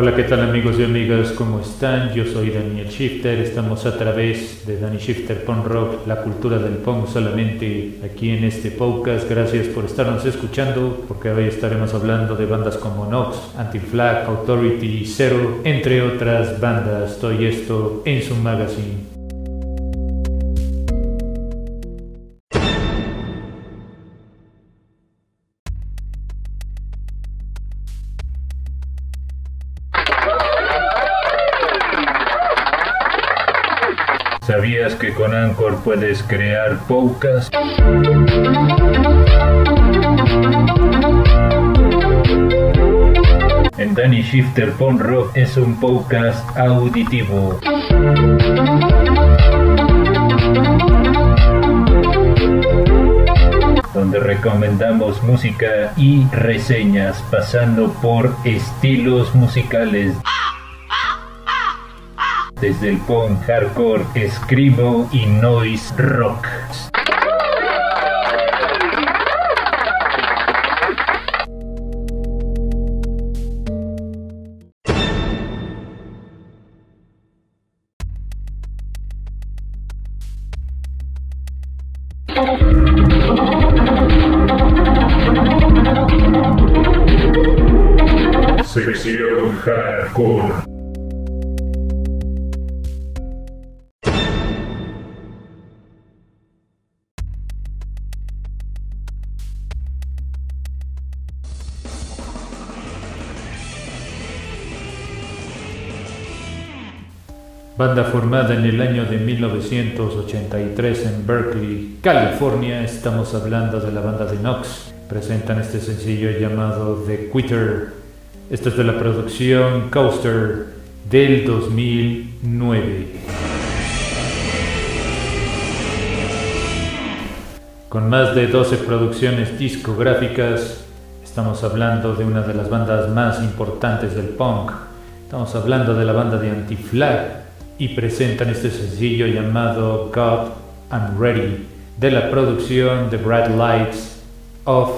Hola, ¿qué tal amigos y amigas? ¿Cómo están? Yo soy Daniel Shifter, estamos a través de Danny Shifter Punk Rock, la cultura del punk solamente aquí en este podcast. Gracias por estarnos escuchando, porque hoy estaremos hablando de bandas como Nox, Anti-Flag, Authority, Zero, entre otras bandas. Estoy esto en su magazine. ¿Sabías que con Anchor puedes crear podcasts? En Danny Shifter Pon Rock es un podcast auditivo. donde recomendamos música y reseñas pasando por estilos musicales desde el punk hardcore, escribo y noise rock. Sección Hardcore. Banda formada en el año de 1983 en Berkeley, California, estamos hablando de la banda de Knox. Presentan este sencillo llamado The Quitter. Esto es de la producción Coaster del 2009. Con más de 12 producciones discográficas, estamos hablando de una de las bandas más importantes del punk. Estamos hablando de la banda de Anti-Flag, y presentan este sencillo llamado God I'm Ready de la producción The Bright Lights of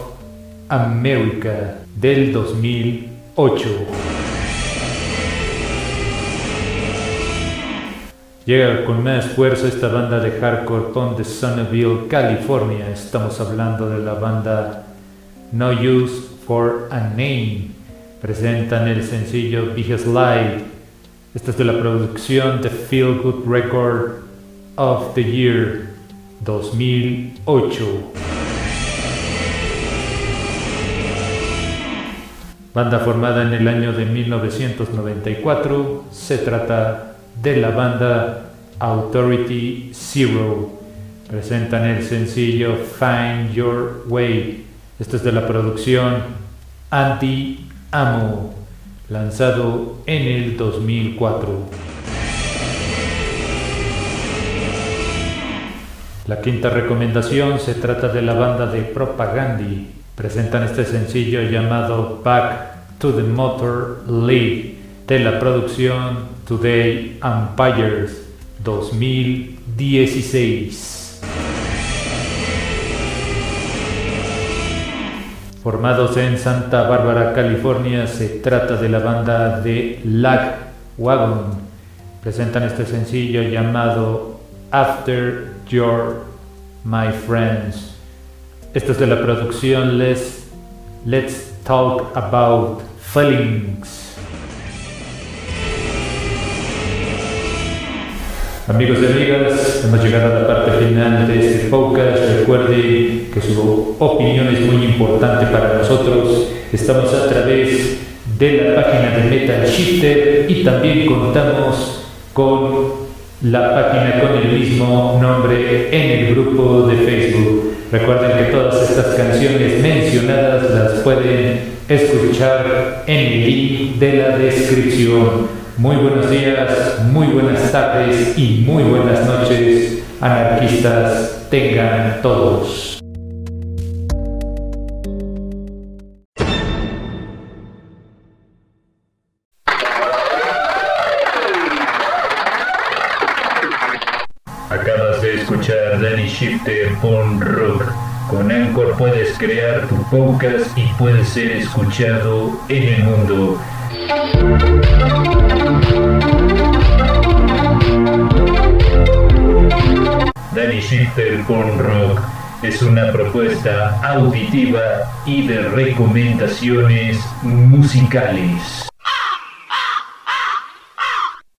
America del 2008. Llega con más fuerza esta banda de hardcore punk de Sonneville, California. Estamos hablando de la banda No Use for a Name. Presentan el sencillo Big Slide esta es de la producción The Feel Good Record of the Year 2008. Banda formada en el año de 1994, se trata de la banda Authority Zero. Presentan el sencillo Find Your Way. Esta es de la producción Anti Amo lanzado en el 2004. La quinta recomendación se trata de la banda de Propagandi. Presentan este sencillo llamado Back to the Motor League de la producción Today Empires 2016. Formados en Santa Bárbara, California, se trata de la banda de Lag Wagon. Presentan este sencillo llamado After Your My Friends. Esto es de la producción Let's, Let's Talk About Feelings. Amigos y amigas, hemos llegado a la parte final de este podcast. Recuerden que su opinión es muy importante para nosotros. Estamos a través de la página de Metal Shifter y también contamos con la página con el mismo nombre en el grupo de Facebook. Recuerden que todas estas canciones mencionadas las pueden escuchar en el link de la descripción. Muy buenos días, muy buenas tardes y muy buenas noches, anarquistas tengan todos. Acabas de escuchar Danny Shifter Punk Rock Con Anchor puedes crear tu podcast y puedes ser escuchado en el mundo. Danny Shifter con Rock es una propuesta auditiva y de recomendaciones musicales.